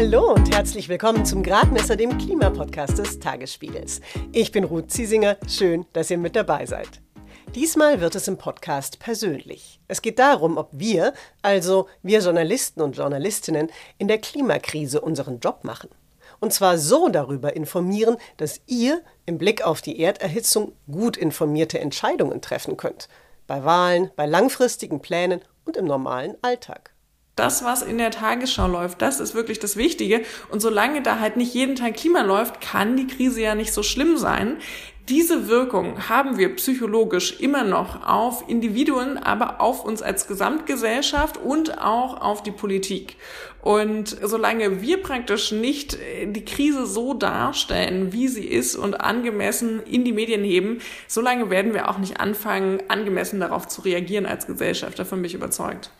Hallo und herzlich willkommen zum Gradmesser, dem Klimapodcast des Tagesspiegels. Ich bin Ruth Ziesinger. Schön, dass ihr mit dabei seid. Diesmal wird es im Podcast persönlich. Es geht darum, ob wir, also wir Journalisten und Journalistinnen, in der Klimakrise unseren Job machen. Und zwar so darüber informieren, dass ihr im Blick auf die Erderhitzung gut informierte Entscheidungen treffen könnt. Bei Wahlen, bei langfristigen Plänen und im normalen Alltag das, was in der Tagesschau läuft, das ist wirklich das Wichtige. Und solange da halt nicht jeden Tag Klima läuft, kann die Krise ja nicht so schlimm sein. Diese Wirkung haben wir psychologisch immer noch auf Individuen, aber auf uns als Gesamtgesellschaft und auch auf die Politik. Und solange wir praktisch nicht die Krise so darstellen, wie sie ist und angemessen in die Medien heben, solange werden wir auch nicht anfangen, angemessen darauf zu reagieren als Gesellschaft. Davon bin ich überzeugt.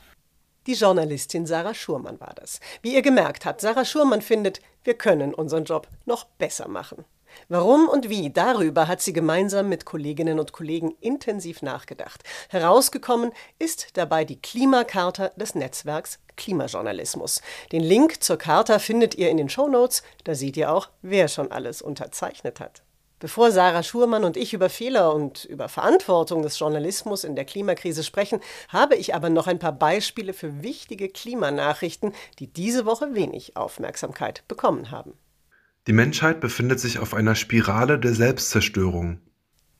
Die Journalistin Sarah Schurmann war das. Wie ihr gemerkt habt, Sarah Schurmann findet, wir können unseren Job noch besser machen. Warum und wie, darüber hat sie gemeinsam mit Kolleginnen und Kollegen intensiv nachgedacht. Herausgekommen ist dabei die Klimakarte des Netzwerks Klimajournalismus. Den Link zur Charta findet ihr in den Shownotes, da seht ihr auch, wer schon alles unterzeichnet hat. Bevor Sarah Schurmann und ich über Fehler und über Verantwortung des Journalismus in der Klimakrise sprechen, habe ich aber noch ein paar Beispiele für wichtige Klimanachrichten, die diese Woche wenig Aufmerksamkeit bekommen haben. Die Menschheit befindet sich auf einer Spirale der Selbstzerstörung.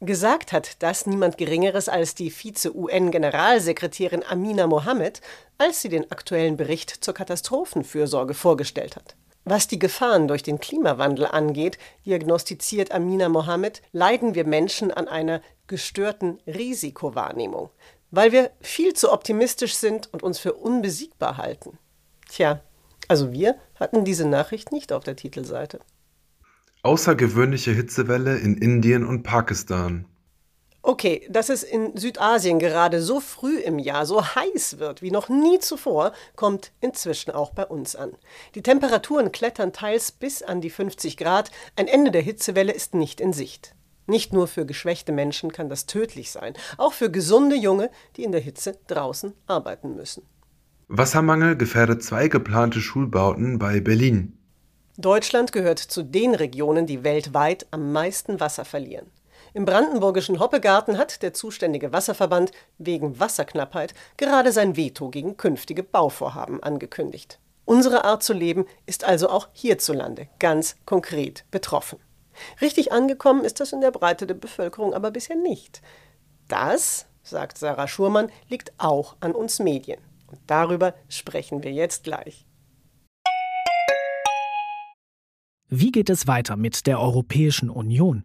Gesagt hat das niemand Geringeres als die Vize-UN-Generalsekretärin Amina Mohammed, als sie den aktuellen Bericht zur Katastrophenfürsorge vorgestellt hat. Was die Gefahren durch den Klimawandel angeht, diagnostiziert Amina Mohammed, leiden wir Menschen an einer gestörten Risikowahrnehmung, weil wir viel zu optimistisch sind und uns für unbesiegbar halten. Tja, also wir hatten diese Nachricht nicht auf der Titelseite. Außergewöhnliche Hitzewelle in Indien und Pakistan. Okay, dass es in Südasien gerade so früh im Jahr so heiß wird wie noch nie zuvor, kommt inzwischen auch bei uns an. Die Temperaturen klettern teils bis an die 50 Grad, ein Ende der Hitzewelle ist nicht in Sicht. Nicht nur für geschwächte Menschen kann das tödlich sein, auch für gesunde Junge, die in der Hitze draußen arbeiten müssen. Wassermangel gefährdet zwei geplante Schulbauten bei Berlin. Deutschland gehört zu den Regionen, die weltweit am meisten Wasser verlieren. Im brandenburgischen Hoppegarten hat der zuständige Wasserverband wegen Wasserknappheit gerade sein Veto gegen künftige Bauvorhaben angekündigt. Unsere Art zu leben ist also auch hierzulande ganz konkret betroffen. Richtig angekommen ist das in der Breite der Bevölkerung aber bisher nicht. Das, sagt Sarah Schurmann, liegt auch an uns Medien. Und darüber sprechen wir jetzt gleich. Wie geht es weiter mit der Europäischen Union?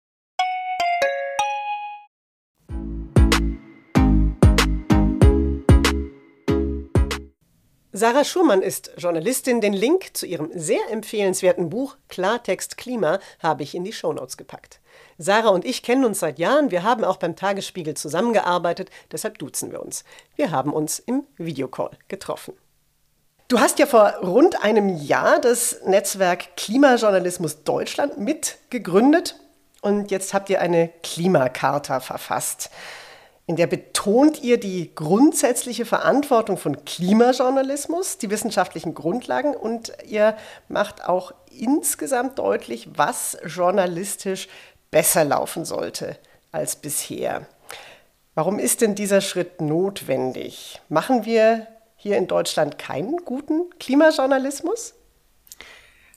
Sarah Schumann ist Journalistin. Den Link zu ihrem sehr empfehlenswerten Buch Klartext Klima habe ich in die Shownotes gepackt. Sarah und ich kennen uns seit Jahren. Wir haben auch beim Tagesspiegel zusammengearbeitet, deshalb duzen wir uns. Wir haben uns im Videocall getroffen. Du hast ja vor rund einem Jahr das Netzwerk Klimajournalismus Deutschland mitgegründet und jetzt habt ihr eine Klimakarte verfasst in der betont ihr die grundsätzliche Verantwortung von Klimajournalismus, die wissenschaftlichen Grundlagen und ihr macht auch insgesamt deutlich, was journalistisch besser laufen sollte als bisher. Warum ist denn dieser Schritt notwendig? Machen wir hier in Deutschland keinen guten Klimajournalismus?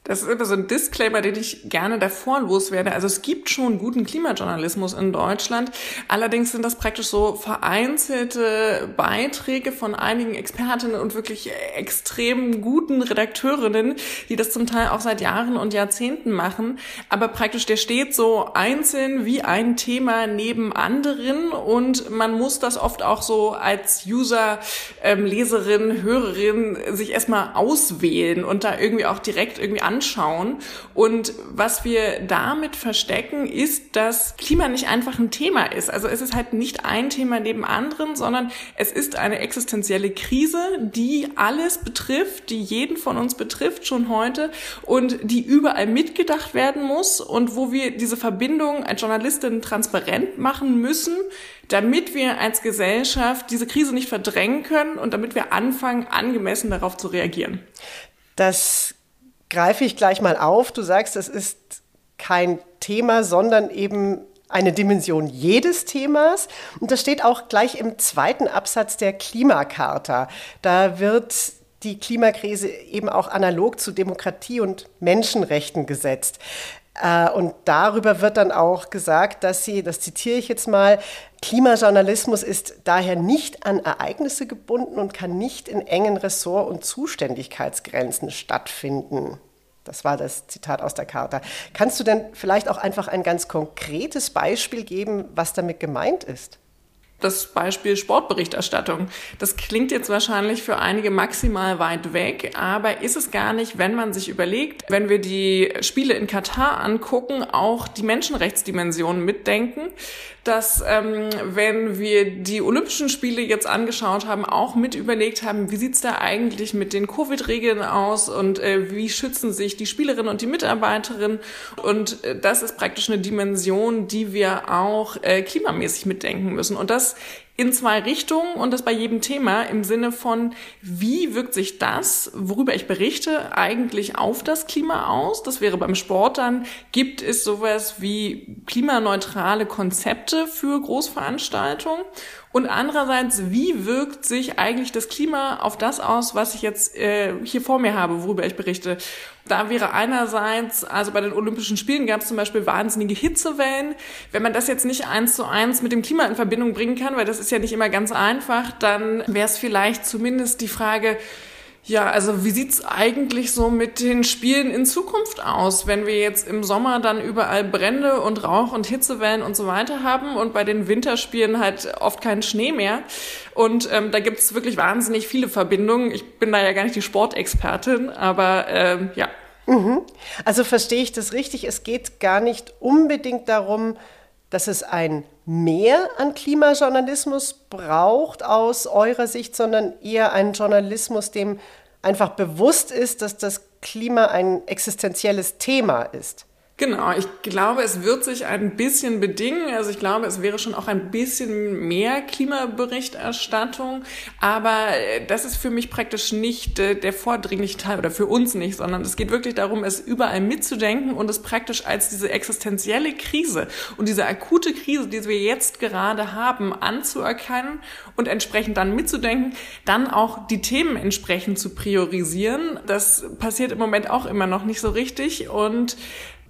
Das ist immer so ein Disclaimer, den ich gerne davor loswerde. Also es gibt schon guten Klimajournalismus in Deutschland. Allerdings sind das praktisch so vereinzelte Beiträge von einigen Expertinnen und wirklich extrem guten Redakteurinnen, die das zum Teil auch seit Jahren und Jahrzehnten machen. Aber praktisch der steht so einzeln wie ein Thema neben anderen und man muss das oft auch so als User, ähm, Leserin, Hörerin sich erstmal auswählen und da irgendwie auch direkt irgendwie anschauen. Und was wir damit verstecken, ist, dass Klima nicht einfach ein Thema ist. Also es ist halt nicht ein Thema neben anderen, sondern es ist eine existenzielle Krise, die alles betrifft, die jeden von uns betrifft schon heute und die überall mitgedacht werden muss und wo wir diese Verbindung als Journalistin transparent machen müssen, damit wir als Gesellschaft diese Krise nicht verdrängen können und damit wir anfangen, angemessen darauf zu reagieren. Das greife ich gleich mal auf. Du sagst, es ist kein Thema, sondern eben eine Dimension jedes Themas. Und das steht auch gleich im zweiten Absatz der Klimakarte. Da wird die Klimakrise eben auch analog zu Demokratie und Menschenrechten gesetzt. Äh, und darüber wird dann auch gesagt, dass sie, das zitiere ich jetzt mal, Klimajournalismus ist daher nicht an Ereignisse gebunden und kann nicht in engen Ressort- und Zuständigkeitsgrenzen stattfinden. Das war das Zitat aus der Charta. Kannst du denn vielleicht auch einfach ein ganz konkretes Beispiel geben, was damit gemeint ist? Das Beispiel Sportberichterstattung. Das klingt jetzt wahrscheinlich für einige maximal weit weg, aber ist es gar nicht, wenn man sich überlegt, wenn wir die Spiele in Katar angucken, auch die Menschenrechtsdimension mitdenken, dass ähm, wenn wir die Olympischen Spiele jetzt angeschaut haben, auch mit überlegt haben, wie sieht's da eigentlich mit den Covid-Regeln aus und äh, wie schützen sich die Spielerinnen und die Mitarbeiterinnen? Und äh, das ist praktisch eine Dimension, die wir auch äh, klimamäßig mitdenken müssen. Und das in zwei Richtungen und das bei jedem Thema im Sinne von, wie wirkt sich das, worüber ich berichte, eigentlich auf das Klima aus? Das wäre beim Sport dann, gibt es sowas wie klimaneutrale Konzepte für Großveranstaltungen? Und andererseits, wie wirkt sich eigentlich das Klima auf das aus, was ich jetzt äh, hier vor mir habe, worüber ich berichte? Da wäre einerseits, also bei den Olympischen Spielen gab es zum Beispiel wahnsinnige Hitzewellen. Wenn man das jetzt nicht eins zu eins mit dem Klima in Verbindung bringen kann, weil das ist ja nicht immer ganz einfach, dann wäre es vielleicht zumindest die Frage, ja, also wie sieht's eigentlich so mit den Spielen in Zukunft aus, wenn wir jetzt im Sommer dann überall Brände und Rauch und Hitzewellen und so weiter haben und bei den Winterspielen halt oft keinen Schnee mehr. Und ähm, da gibt's wirklich wahnsinnig viele Verbindungen. Ich bin da ja gar nicht die Sportexpertin, aber ähm, ja. Mhm. Also verstehe ich das richtig? Es geht gar nicht unbedingt darum, dass es ein Mehr an Klimajournalismus braucht aus eurer Sicht, sondern eher einen Journalismus, dem einfach bewusst ist, dass das Klima ein existenzielles Thema ist. Genau, ich glaube, es wird sich ein bisschen bedingen. Also ich glaube, es wäre schon auch ein bisschen mehr Klimaberichterstattung. Aber äh, das ist für mich praktisch nicht äh, der vordringliche Teil oder für uns nicht, sondern es geht wirklich darum, es überall mitzudenken und es praktisch als diese existenzielle Krise und diese akute Krise, die wir jetzt gerade haben, anzuerkennen und entsprechend dann mitzudenken, dann auch die Themen entsprechend zu priorisieren. Das passiert im Moment auch immer noch nicht so richtig und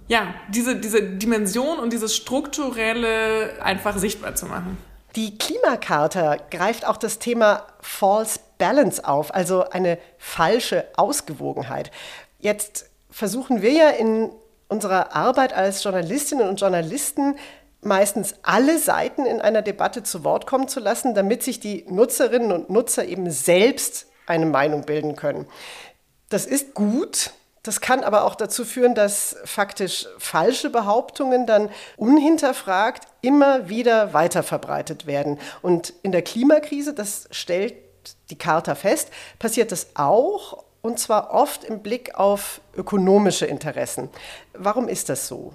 ja, diese, diese Dimension und dieses Strukturelle einfach sichtbar zu machen. Die Klimakarte greift auch das Thema False Balance auf, also eine falsche Ausgewogenheit. Jetzt versuchen wir ja in unserer Arbeit als Journalistinnen und Journalisten meistens alle Seiten in einer Debatte zu Wort kommen zu lassen, damit sich die Nutzerinnen und Nutzer eben selbst eine Meinung bilden können. Das ist gut, das kann aber auch dazu führen, dass faktisch falsche Behauptungen dann unhinterfragt immer wieder weiterverbreitet werden. Und in der Klimakrise, das stellt die Charta fest, passiert das auch und zwar oft im Blick auf ökonomische Interessen. Warum ist das so?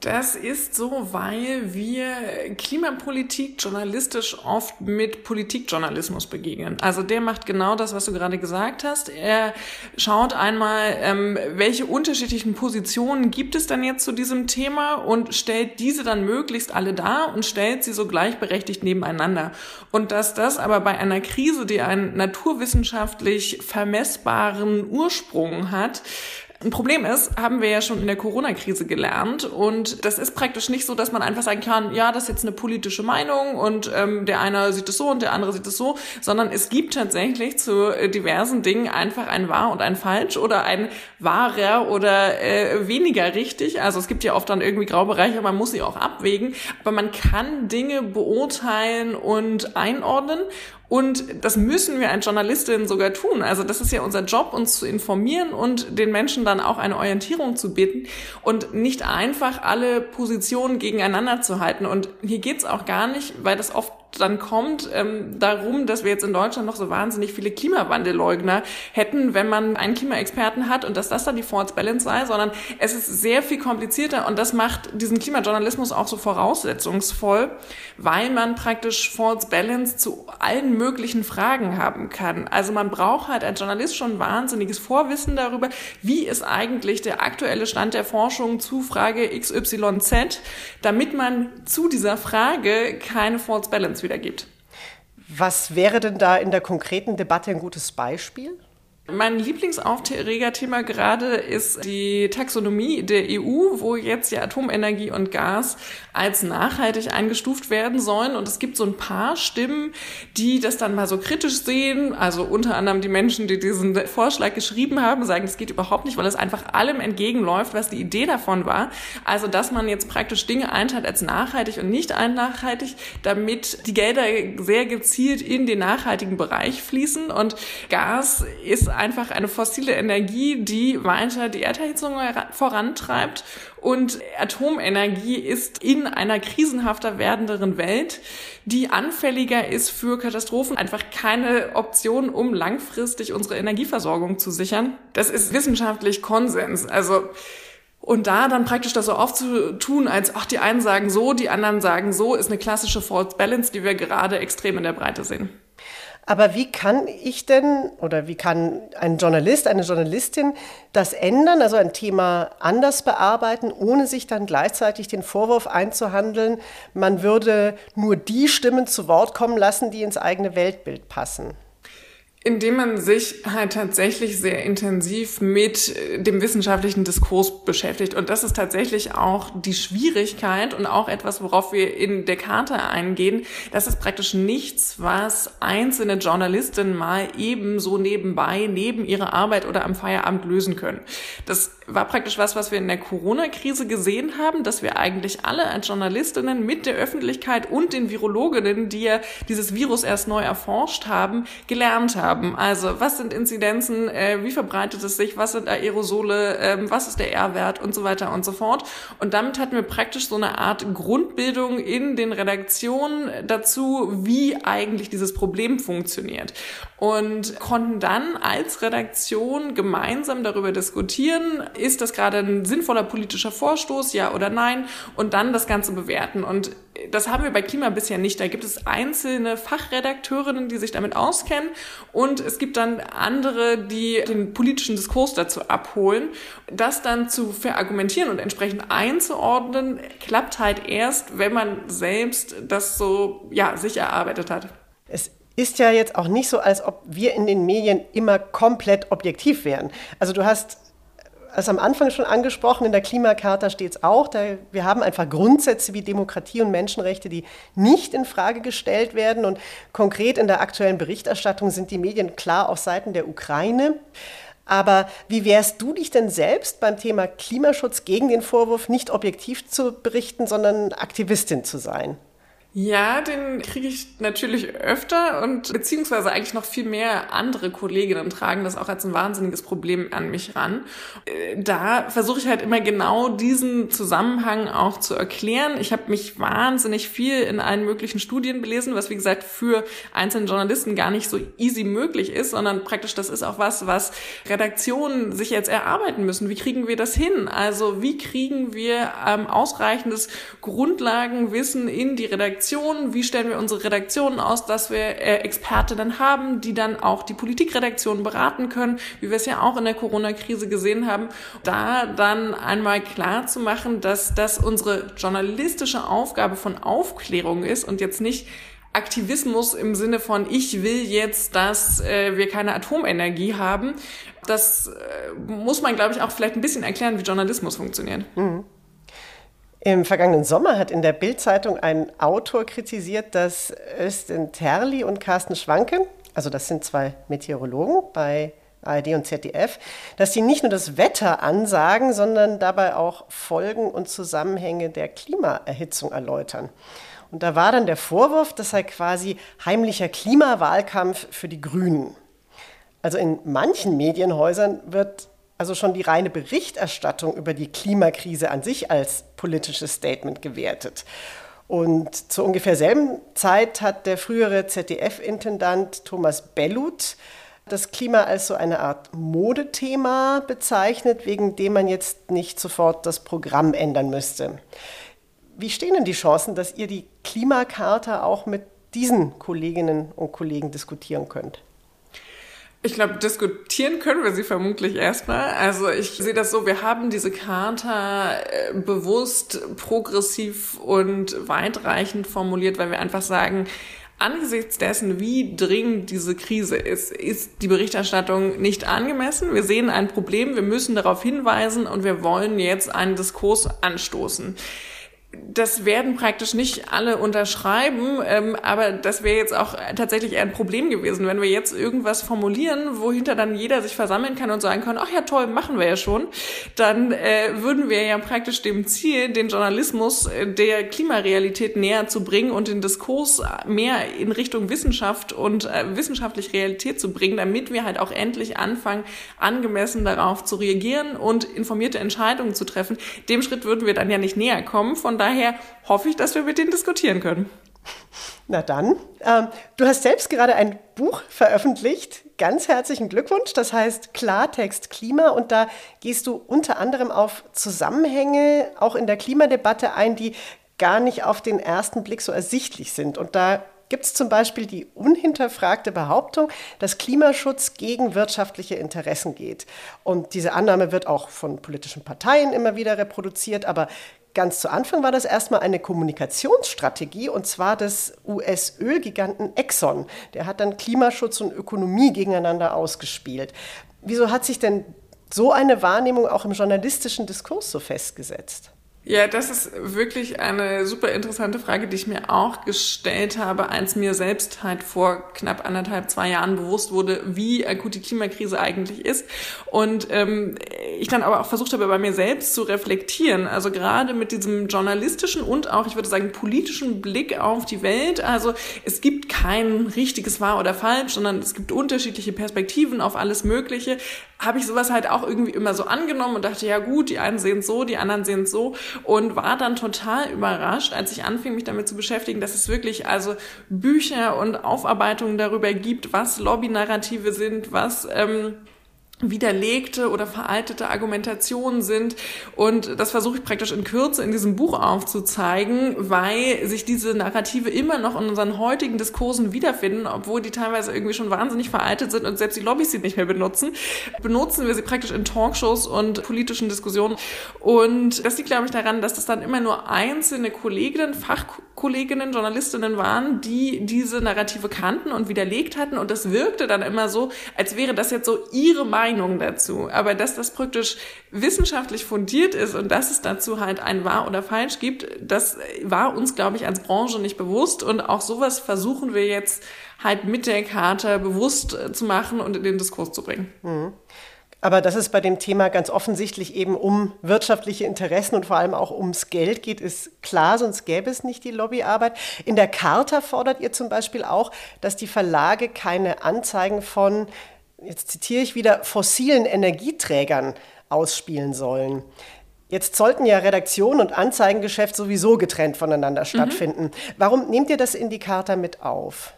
Das ist so, weil wir Klimapolitik journalistisch oft mit Politikjournalismus begegnen. Also der macht genau das, was du gerade gesagt hast. Er schaut einmal, ähm, welche unterschiedlichen Positionen gibt es dann jetzt zu diesem Thema und stellt diese dann möglichst alle dar und stellt sie so gleichberechtigt nebeneinander. Und dass das aber bei einer Krise, die einen naturwissenschaftlich vermessbaren Ursprung hat, ein Problem ist, haben wir ja schon in der Corona-Krise gelernt. Und das ist praktisch nicht so, dass man einfach sagen kann, ja, das ist jetzt eine politische Meinung und ähm, der eine sieht es so und der andere sieht es so, sondern es gibt tatsächlich zu äh, diversen Dingen einfach ein wahr und ein falsch oder ein wahrer oder äh, weniger richtig. Also es gibt ja oft dann irgendwie Graubereiche, man muss sie auch abwägen, aber man kann Dinge beurteilen und einordnen Und das müssen wir als Journalistinnen sogar tun. Also das ist ja unser Job, uns zu informieren und den Menschen dann auch eine Orientierung zu bieten und nicht einfach alle Positionen gegeneinander zu halten. Und hier geht's auch gar nicht, weil das oft dann kommt, ähm, darum, dass wir jetzt in Deutschland noch so wahnsinnig viele Klimawandelleugner hätten, wenn man einen Klimaexperten hat und dass das dann die False Balance sei, sondern es ist sehr viel komplizierter und das macht diesen Klimajournalismus auch so voraussetzungsvoll, weil man praktisch False Balance zu allen möglichen Fragen haben kann. Also man braucht halt als Journalist schon wahnsinniges Vorwissen darüber, wie ist eigentlich der aktuelle Stand der Forschung zu Frage XYZ, damit man zu dieser Frage keine False Balance Evidenz wiedergibt. Was wäre denn da in der konkreten Debatte ein gutes Beispiel? Mein Lieblingsaufregerthema gerade ist die Taxonomie der EU, wo jetzt ja Atomenergie und Gas als nachhaltig eingestuft werden sollen. Und es gibt so ein paar Stimmen, die das dann mal so kritisch sehen. Also unter anderem die Menschen, die diesen Vorschlag geschrieben haben, sagen, es geht überhaupt nicht, weil es einfach allem entgegenläuft, was die Idee davon war. Also, dass man jetzt praktisch Dinge einteilt als nachhaltig und nicht nachhaltig, damit die Gelder sehr gezielt in den nachhaltigen Bereich fließen. Und Gas ist einfach eine fossile Energie, die weiter die Erderhitzung vorantreibt. Und Atomenergie ist in einer krisenhafter werdenderen Welt, die anfälliger ist für Katastrophen, einfach keine Option, um langfristig unsere Energieversorgung zu sichern. Das ist wissenschaftlich Konsens. Also und da dann praktisch das so aufzutun, als ach, die einen sagen so, die anderen sagen so, ist eine klassische False Balance, die wir gerade extrem in der Breite sehen. Aber wie kann ich denn oder wie kann ein Journalist, eine Journalistin das ändern, also ein Thema anders bearbeiten, ohne sich dann gleichzeitig den Vorwurf einzuhandeln, man würde nur die Stimmen zu Wort kommen lassen, die ins eigene Weltbild passen? Indem man sich halt tatsächlich sehr intensiv mit äh, dem wissenschaftlichen Diskurs beschäftigt. Und das ist tatsächlich auch die Schwierigkeit und auch etwas, worauf wir in der Karte eingehen. Das ist praktisch nichts, was einzelne Journalistinnen mal eben so nebenbei, neben ihrer Arbeit oder am Feierabend lösen können. Das war praktisch was, was wir in der Corona-Krise gesehen haben, dass wir eigentlich alle als Journalistinnen mit der Öffentlichkeit und den Virologinnen, die ja dieses Virus erst neu erforscht haben, gelernt haben. Also was sind Inzidenzen, äh, wie verbreitet es sich, was sind Aerosole, äh, was ist der R-Wert und so weiter und so fort. Und damit hatten wir praktisch so eine Art Grundbildung in den Redaktionen dazu, wie eigentlich dieses Problem funktioniert. Und konnten dann als Redaktion gemeinsam darüber diskutieren, ist das gerade ein sinnvoller politischer Vorstoß, ja oder nein, und dann das Ganze bewerten. Und das haben wir bei Klima bisher nicht. Da gibt es einzelne Fachredakteurinnen, die sich damit auskennen, und es gibt dann andere, die den politischen Diskurs dazu abholen. Das dann zu verargumentieren und entsprechend einzuordnen, klappt halt erst, wenn man selbst das so, ja, sich erarbeitet hat. Es ist ja jetzt auch nicht so, als ob wir in den Medien immer komplett objektiv wären. Also du hast als am Anfang schon angesprochen, in der Klimakarte steht es auch, da, wir haben einfach Grundsätze wie Demokratie und Menschenrechte, die nicht in Frage gestellt werden. Und konkret in der aktuellen Berichterstattung sind die Medien klar auf Seiten der Ukraine. Aber wie wärst du dich denn selbst beim Thema Klimaschutz gegen den Vorwurf, nicht objektiv zu berichten, sondern Aktivistin zu sein? Ja, den kriege ich natürlich öfter und beziehungsweise eigentlich noch viel mehr andere Kolleginnen tragen das auch als ein wahnsinniges Problem an mich ran. Äh, da versuche ich halt immer genau diesen Zusammenhang auch zu erklären. Ich habe mich wahnsinnig viel in allen möglichen Studien belesen, was wie gesagt für einzelne Journalisten gar nicht so easy möglich ist, sondern praktisch das ist auch was, was Redaktionen sich jetzt erarbeiten müssen. Wie kriegen wir das hin? Also wie kriegen wir ähm, ausreichendes Grundlagenwissen in die Redaktion Redaktion, wie stellen wir unsere Redaktionen aus, dass wir äh, Expertinnen haben, die dann auch die Politikredaktion beraten können, wie wir es ja auch in der Corona-Krise gesehen haben, da dann einmal klar zu machen, dass das unsere journalistische Aufgabe von Aufklärung ist und jetzt nicht Aktivismus im Sinne von, ich will jetzt, dass äh, wir keine Atomenergie haben. Das äh, muss man, glaube ich, auch vielleicht ein bisschen erklären, wie Journalismus funktioniert. Mhm. Im vergangenen Sommer hat in der Bild-Zeitung ein Autor kritisiert, dass Östen Terli und Carsten Schwanke, also das sind zwei Meteorologen bei ARD und ZDF, dass sie nicht nur das Wetter ansagen, sondern dabei auch Folgen und Zusammenhänge der Klimaerhitzung erläutern. Und da war dann der Vorwurf, das sei quasi heimlicher Klimawahlkampf für die Grünen. Also in manchen Medienhäusern wird also schon die reine Berichterstattung über die Klimakrise an sich als politisches Statement gewertet. Und zur ungefähr selben Zeit hat der frühere ZDF-Intendant Thomas Bellut das Klima als so eine Art Modethema bezeichnet, wegen dem man jetzt nicht sofort das Programm ändern müsste. Wie stehen denn die Chancen, dass ihr die Klimakarte auch mit diesen Kolleginnen und Kollegen diskutieren könnt? Ich glaube, diskutieren können wir sie vermutlich erstmal. Also ich sehe das so, wir haben diese Charta äh, bewusst progressiv und weitreichend formuliert, weil wir einfach sagen, angesichts dessen, wie dringend diese Krise ist, ist die Berichterstattung nicht angemessen. Wir sehen ein Problem, wir müssen darauf hinweisen und wir wollen jetzt einen Diskurs anstoßen das werden praktisch nicht alle unterschreiben, ähm, aber das wäre jetzt auch tatsächlich ein Problem gewesen, wenn wir jetzt irgendwas formulieren, wohinter dann jeder sich versammeln kann und sagen kann, ach ja toll, machen wir ja schon, dann äh, würden wir ja praktisch dem Ziel, den Journalismus äh, der Klimarealität näher zu bringen und den Diskurs mehr in Richtung Wissenschaft und äh, wissenschaftlich Realität zu bringen, damit wir halt auch endlich anfangen, angemessen darauf zu reagieren und informierte Entscheidungen zu treffen. Dem Schritt würden wir dann ja nicht näher kommen. Von daher hoffe ich, dass wir mit denen diskutieren können. Na dann, ähm, du hast selbst gerade ein Buch veröffentlicht. Ganz herzlichen Glückwunsch. Das heißt Klartext Klima und da gehst du unter anderem auf Zusammenhänge auch in der Klimadebatte ein, die gar nicht auf den ersten Blick so ersichtlich sind. Und da gibt es zum Beispiel die unhinterfragte Behauptung, dass Klimaschutz gegen wirtschaftliche Interessen geht. Und diese Annahme wird auch von politischen Parteien immer wieder reproduziert, aber Ganz zu Anfang war das erstmal eine Kommunikationsstrategie und zwar des US-Ölgiganten Exxon. Der hat dann Klimaschutz und Ökonomie gegeneinander ausgespielt. Wieso hat sich denn so eine Wahrnehmung auch im journalistischen Diskurs so festgesetzt? Ja, das ist wirklich eine super interessante Frage, die ich mir auch gestellt habe, als mir selbst halt vor knapp anderthalb, zwei Jahren bewusst wurde, wie akut die Klimakrise eigentlich ist. Und ähm, ich dann aber auch versucht habe, bei mir selbst zu reflektieren. Also gerade mit diesem journalistischen und auch, ich würde sagen, politischen Blick auf die Welt. Also es gibt kein richtiges wahr oder falsch, sondern es gibt unterschiedliche Perspektiven auf alles Mögliche. Habe ich sowas halt auch irgendwie immer so angenommen und dachte, ja gut, die einen sehen so, die anderen sehen so und war dann total überrascht, als ich anfing, mich damit zu beschäftigen, dass es wirklich also Bücher und Aufarbeitungen darüber gibt, was Lobby-Narrative sind, was ähm, widerlegte oder veraltete Argumentationen sind. Und das versuche ich praktisch in Kürze in diesem Buch aufzuzeigen, weil sich diese Narrative immer noch in unseren heutigen Diskursen wiederfinden, obwohl die teilweise irgendwie schon wahnsinnig veraltet sind und selbst die Lobbys sie nicht mehr benutzen. Benutzen wir sie praktisch in Talkshows und politischen Diskussionen. Und das liegt, glaube ich, daran, dass das dann immer nur einzelne Kolleginnen, Fachkolleginnen, Journalistinnen waren, die diese Narrative kannten und widerlegt hatten. Und das wirkte dann immer so, als wäre das jetzt so ihre Meinung Meinung dazu. Aber dass das praktisch wissenschaftlich fundiert ist und dass es dazu halt ein wahr oder falsch gibt, das war uns, glaube ich, als Branche nicht bewusst. Und auch sowas versuchen wir jetzt halt mit der Karte bewusst äh, zu machen und in den Diskurs zu bringen. Mhm. Aber dass es bei dem Thema ganz offensichtlich eben um wirtschaftliche Interessen und vor allem auch ums Geld geht, ist klar, sonst gäbe es nicht die Lobbyarbeit. In der Charta fordert ihr zum Beispiel auch, dass die Verlage keine Anzeigen von jetzt zitiere ich wieder, fossilen Energieträgern ausspielen sollen. Jetzt sollten ja Redaktion und Anzeigengeschäft sowieso getrennt voneinander mhm. stattfinden. Mhm. Warum nehmt ihr das in die Charta mit auf?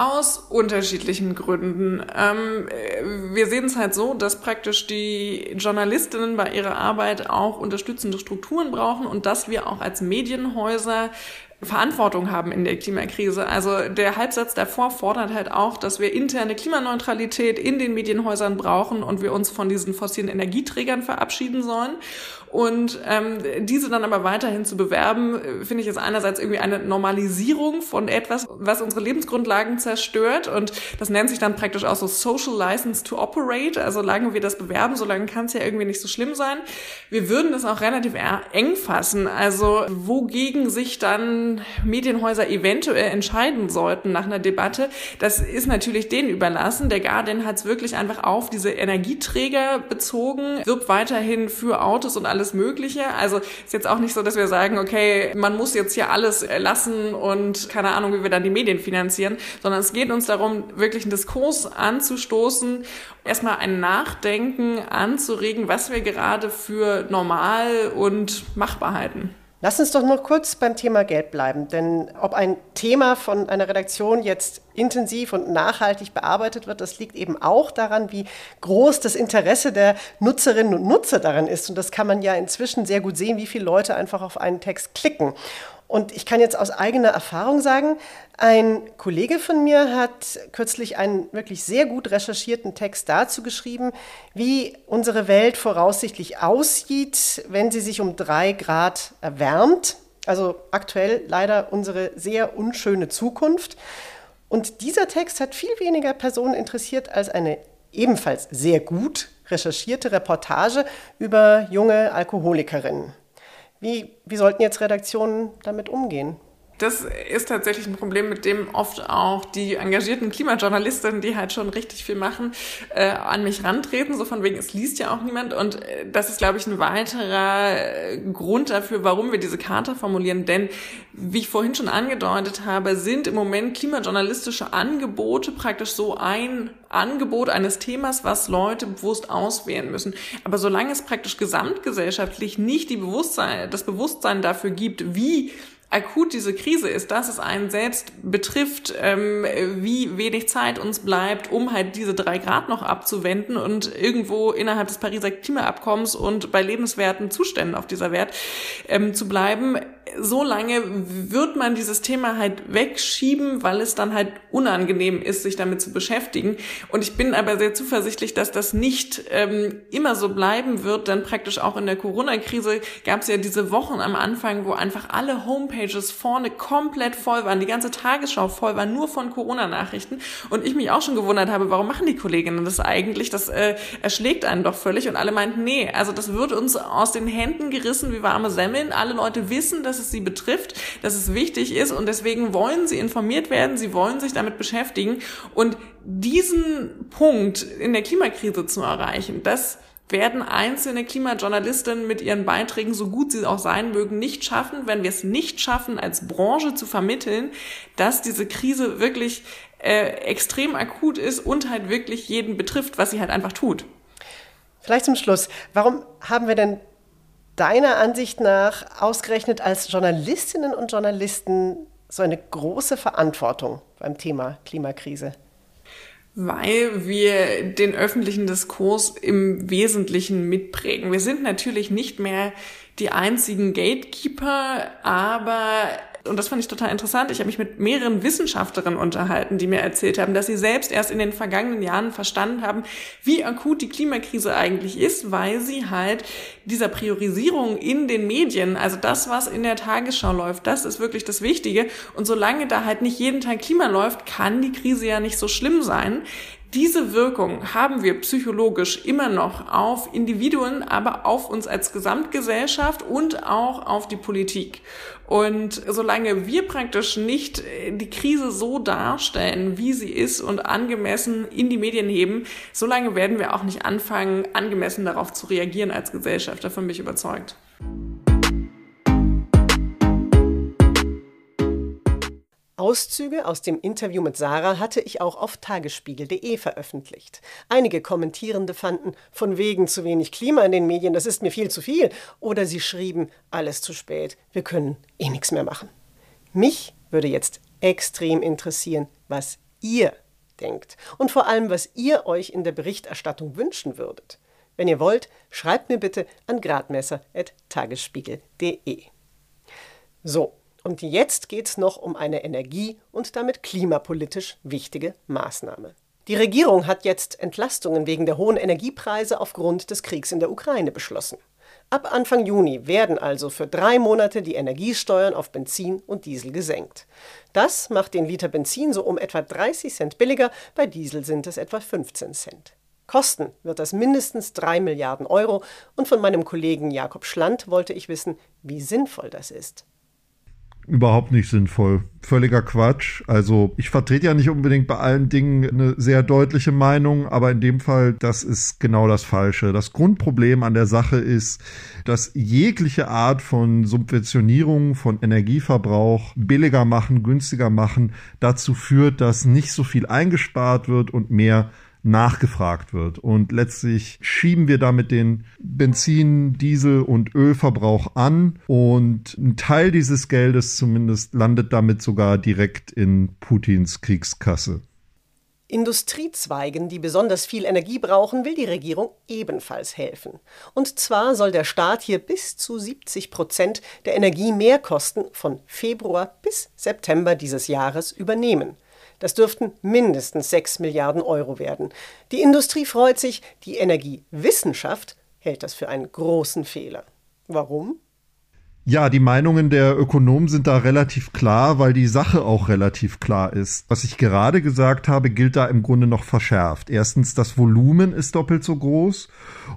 Aus unterschiedlichen Gründen. Ähm, wir sehen es halt so, dass praktisch die Journalistinnen bei ihrer Arbeit auch unterstützende Strukturen brauchen und dass wir auch als Medienhäuser Verantwortung haben in der Klimakrise. Also der Halbsatz davor fordert halt auch, dass wir interne Klimaneutralität in den Medienhäusern brauchen und wir uns von diesen fossilen Energieträgern verabschieden sollen. Und ähm, diese dann aber weiterhin zu bewerben, äh, finde ich ist einerseits irgendwie eine Normalisierung von etwas, was unsere Lebensgrundlagen zerstört. Und das nennt sich dann praktisch auch so Social License to Operate. Also solange wir das bewerben, solange kann es ja irgendwie nicht so schlimm sein. Wir würden das auch relativ eng fassen. Also wogegen sich dann dann Medienhäuser eventuell entscheiden sollten nach einer Debatte, das ist natürlich denen überlassen. Der Guardian hat es wirklich einfach auf diese Energieträger bezogen, wirbt weiterhin für Autos und alles Mögliche. Also ist jetzt auch nicht so, dass wir sagen, okay, man muss jetzt hier alles lassen und keine Ahnung, wie wir dann die Medien finanzieren, sondern es geht uns darum, wirklich einen Diskurs anzustoßen, erstmal ein Nachdenken anzuregen, was wir gerade für normal und machbar halten. Lass uns doch noch kurz beim Thema Geld bleiben, denn ob ein Thema von einer Redaktion jetzt intensiv und nachhaltig bearbeitet wird, das liegt eben auch daran, wie groß das Interesse der Nutzerinnen und Nutzer daran ist. Und das kann man ja inzwischen sehr gut sehen, wie viele Leute einfach auf einen Text klicken. Und ich kann jetzt aus eigener Erfahrung sagen, ein Kollege von mir hat kürzlich einen wirklich sehr gut recherchierten Text dazu geschrieben, wie unsere Welt voraussichtlich aussieht, wenn sie sich um drei Grad erwärmt. Also aktuell leider unsere sehr unschöne Zukunft. Und dieser Text hat viel weniger Personen interessiert als eine ebenfalls sehr gut recherchierte Reportage über junge Alkoholikerinnen. Wie, wie sollten jetzt Redaktionen damit umgehen? Das ist tatsächlich ein Problem, mit dem oft auch die engagierten Klimajournalistinnen, die halt schon richtig viel machen, äh, an mich rantreten, so von wegen, es liest ja auch niemand. Und äh, das ist, glaube ich, ein weiterer äh, Grund dafür, warum wir diese Karte formulieren. Denn, wie ich vorhin schon angedeutet habe, sind im Moment klimajournalistische Angebote praktisch so ein Angebot eines Themas, was Leute bewusst auswählen müssen. Aber solange es praktisch gesamtgesellschaftlich nicht die Bewusstsein, das Bewusstsein dafür gibt, wie akut diese Krise ist, dass es einen selbst betrifft, ähm, wie wenig Zeit uns bleibt, um halt diese drei Grad noch abzuwenden und irgendwo innerhalb des Pariser Klimaabkommens und bei lebenswerten Zuständen auf dieser Wert ähm, zu bleiben, so lange wird man dieses Thema halt wegschieben, weil es dann halt unangenehm ist, sich damit zu beschäftigen. Und ich bin aber sehr zuversichtlich, dass das nicht ähm, immer so bleiben wird, denn praktisch auch in der Corona-Krise gab es ja diese Wochen am Anfang, wo einfach alle Homepages vorne komplett voll waren, die ganze Tagesschau voll war, nur von Corona-Nachrichten. Und ich mich auch schon gewundert habe, warum machen die Kolleginnen das eigentlich? Das äh, erschlägt einen doch völlig. Und alle meinten, nee, also das wird uns aus den Händen gerissen wie warme Semmeln. Alle Leute wissen, dass es sie betrifft, dass es wichtig ist und deswegen wollen sie informiert werden, sie wollen sich damit beschäftigen und diesen Punkt in der Klimakrise zu erreichen, das werden einzelne Klimajournalistinnen mit ihren Beiträgen, so gut sie auch sein mögen, nicht schaffen, wenn wir es nicht schaffen, als Branche zu vermitteln, dass diese Krise wirklich äh, extrem akut ist und halt wirklich jeden betrifft, was sie halt einfach tut. Vielleicht zum Schluss, warum haben wir denn deiner Ansicht nach ausgerechnet als Journalistinnen und Journalisten so eine große Verantwortung beim Thema Klimakrise? Weil wir den öffentlichen Diskurs im Wesentlichen mitprägen. Wir sind natürlich nicht mehr die einzigen Gatekeeper, aber und das fand ich total interessant. Ich habe mich mit mehreren Wissenschaftlerinnen unterhalten, die mir erzählt haben, dass sie selbst erst in den vergangenen Jahren verstanden haben, wie akut die Klimakrise eigentlich ist, weil sie halt dieser Priorisierung in den Medien, also das, was in der Tagesschau läuft, das ist wirklich das Wichtige. Und solange da halt nicht jeden Tag Klima läuft, kann die Krise ja nicht so schlimm sein. Diese Wirkung haben wir psychologisch immer noch auf Individuen, aber auf uns als Gesamtgesellschaft und auch auf die Politik. Und solange wir praktisch nicht die Krise so darstellen, wie sie ist und angemessen in die Medien heben, solange werden wir auch nicht anfangen, angemessen darauf zu reagieren als Gesellschaft. Davon bin ich überzeugt. Auszüge aus dem Interview mit Sarah hatte ich auch auf tagesspiegel.de veröffentlicht. Einige Kommentierende fanden, von wegen zu wenig Klima in den Medien, das ist mir viel zu viel. Oder sie schrieben, alles zu spät, wir können eh nichts mehr machen. Mich würde jetzt extrem interessieren, was ihr denkt und vor allem, was ihr euch in der Berichterstattung wünschen würdet. Wenn ihr wollt, schreibt mir bitte an gradmesser.tagesspiegel.de. So, und jetzt geht es noch um eine energie- und damit klimapolitisch wichtige Maßnahme. Die Regierung hat jetzt Entlastungen wegen der hohen Energiepreise aufgrund des Kriegs in der Ukraine beschlossen. Ab Anfang Juni werden also für drei Monate die Energiesteuern auf Benzin und Diesel gesenkt. Das macht den Liter Benzin so um etwa 30 Cent billiger, bei Diesel sind es etwa 15 Cent. Kosten wird das mindestens 3 Milliarden Euro und von meinem Kollegen Jakob Schland wollte ich wissen, wie sinnvoll das ist. Überhaupt nicht sinnvoll. Völliger Quatsch. Also ich vertrete ja nicht unbedingt bei allen Dingen eine sehr deutliche Meinung, aber in dem Fall, das ist genau das Falsche. Das Grundproblem an der Sache ist, dass jegliche Art von Subventionierung von Energieverbrauch billiger machen, günstiger machen, dazu führt, dass nicht so viel eingespart wird und mehr nachgefragt wird. Und letztlich schieben wir damit den Benzin, Diesel und Ölverbrauch an und ein Teil dieses Geldes zumindest landet damit sogar direkt in Putins Kriegskasse. Industriezweigen, die besonders viel Energie brauchen, will die Regierung ebenfalls helfen. Und zwar soll der Staat hier bis zu 70 Prozent der Energiemehrkosten von Februar bis September dieses Jahres übernehmen. Das dürften mindestens 6 Milliarden Euro werden. Die Industrie freut sich, die Energiewissenschaft hält das für einen großen Fehler. Warum? Ja, die Meinungen der Ökonomen sind da relativ klar, weil die Sache auch relativ klar ist. Was ich gerade gesagt habe, gilt da im Grunde noch verschärft. Erstens, das Volumen ist doppelt so groß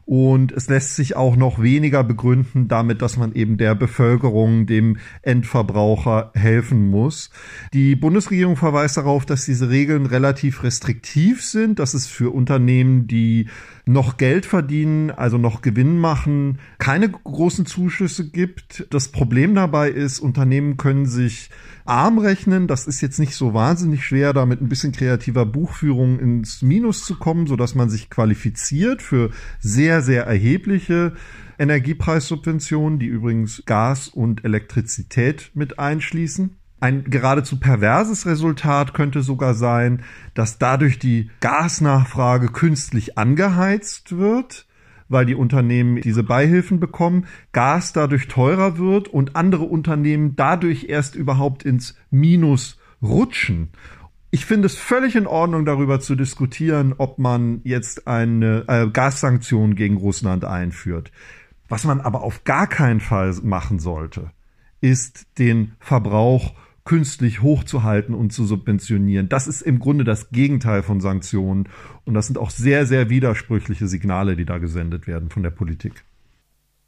und es lässt sich auch noch weniger begründen damit, dass man eben der Bevölkerung, dem Endverbraucher helfen muss. Die Bundesregierung verweist darauf, dass diese Regeln relativ restriktiv sind, dass es für Unternehmen, die noch Geld verdienen, also noch Gewinn machen, keine großen Zuschüsse gibt. Das Problem dabei ist, Unternehmen können sich arm rechnen. Das ist jetzt nicht so wahnsinnig schwer, da mit ein bisschen kreativer Buchführung ins Minus zu kommen, so dass man sich qualifiziert für sehr, sehr erhebliche Energiepreissubventionen, die übrigens Gas und Elektrizität mit einschließen. Ein geradezu perverses Resultat könnte sogar sein, dass dadurch die Gasnachfrage künstlich angeheizt wird, weil die Unternehmen diese Beihilfen bekommen, Gas dadurch teurer wird und andere Unternehmen dadurch erst überhaupt ins Minus rutschen. Ich finde es völlig in Ordnung, darüber zu diskutieren, ob man jetzt eine äh, Gassanktion gegen Russland einführt. Was man aber auf gar keinen Fall machen sollte, ist den Verbrauch künstlich hochzuhalten und zu subventionieren. Das ist im Grunde das Gegenteil von Sanktionen. Und das sind auch sehr, sehr widersprüchliche Signale, die da gesendet werden von der Politik.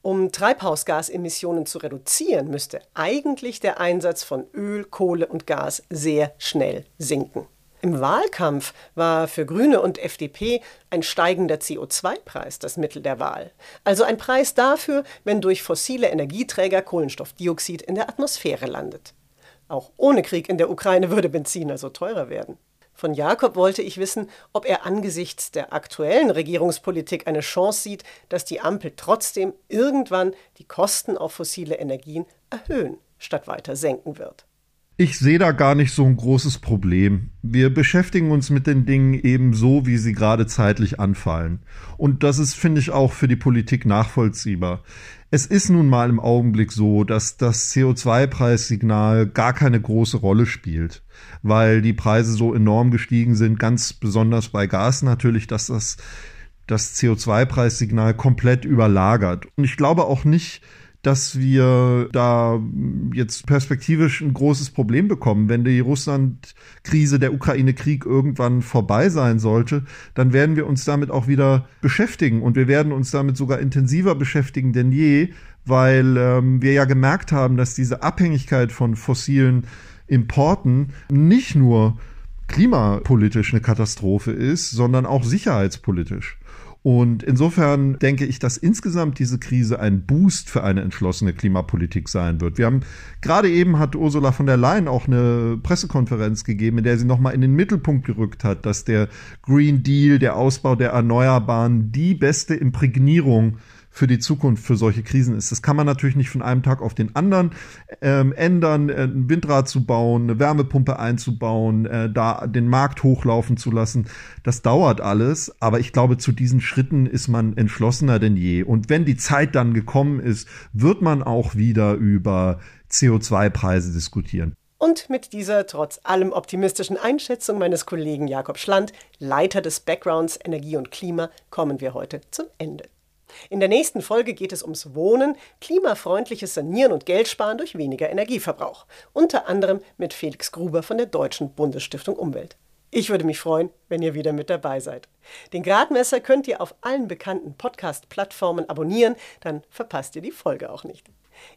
Um Treibhausgasemissionen zu reduzieren, müsste eigentlich der Einsatz von Öl, Kohle und Gas sehr schnell sinken. Im Wahlkampf war für Grüne und FDP ein steigender CO2-Preis das Mittel der Wahl. Also ein Preis dafür, wenn durch fossile Energieträger Kohlenstoffdioxid in der Atmosphäre landet. Auch ohne Krieg in der Ukraine würde Benzin also teurer werden. Von Jakob wollte ich wissen, ob er angesichts der aktuellen Regierungspolitik eine Chance sieht, dass die Ampel trotzdem irgendwann die Kosten auf fossile Energien erhöhen, statt weiter senken wird. Ich sehe da gar nicht so ein großes Problem. Wir beschäftigen uns mit den Dingen eben so, wie sie gerade zeitlich anfallen. Und das ist, finde ich, auch für die Politik nachvollziehbar. Es ist nun mal im Augenblick so, dass das CO2-Preissignal gar keine große Rolle spielt, weil die Preise so enorm gestiegen sind, ganz besonders bei Gas natürlich, dass das das CO2-Preissignal komplett überlagert. Und ich glaube auch nicht, dass wir da jetzt perspektivisch ein großes Problem bekommen. Wenn die Russland-Krise, der Ukraine-Krieg irgendwann vorbei sein sollte, dann werden wir uns damit auch wieder beschäftigen und wir werden uns damit sogar intensiver beschäftigen denn je, weil ähm, wir ja gemerkt haben, dass diese Abhängigkeit von fossilen Importen nicht nur klimapolitisch eine Katastrophe ist, sondern auch sicherheitspolitisch. Und insofern denke ich, dass insgesamt diese Krise ein Boost für eine entschlossene Klimapolitik sein wird. Wir haben gerade eben hat Ursula von der Leyen auch eine Pressekonferenz gegeben, in der sie nochmal in den Mittelpunkt gerückt hat, dass der Green Deal, der Ausbau der Erneuerbaren die beste Imprägnierung für die Zukunft für solche Krisen ist. Das kann man natürlich nicht von einem Tag auf den anderen ähm, ändern, äh, ein Windrad zu bauen, eine Wärmepumpe einzubauen, äh, da den Markt hochlaufen zu lassen. Das dauert alles, aber ich glaube, zu diesen Schritten ist man entschlossener denn je. Und wenn die Zeit dann gekommen ist, wird man auch wieder über CO2-Preise diskutieren. Und mit dieser trotz allem optimistischen Einschätzung meines Kollegen Jakob Schland, Leiter des Backgrounds Energie und Klima, kommen wir heute zum Ende. In der nächsten Folge geht es ums Wohnen, klimafreundliches Sanieren und Geldsparen durch weniger Energieverbrauch. Unter anderem mit Felix Gruber von der Deutschen Bundesstiftung Umwelt. Ich würde mich freuen, wenn ihr wieder mit dabei seid. Den Gradmesser könnt ihr auf allen bekannten Podcast-Plattformen abonnieren, dann verpasst ihr die Folge auch nicht.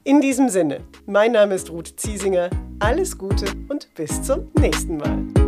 In diesem Sinne, mein Name ist Ruth Ziesinger. Alles Gute und bis zum nächsten Mal.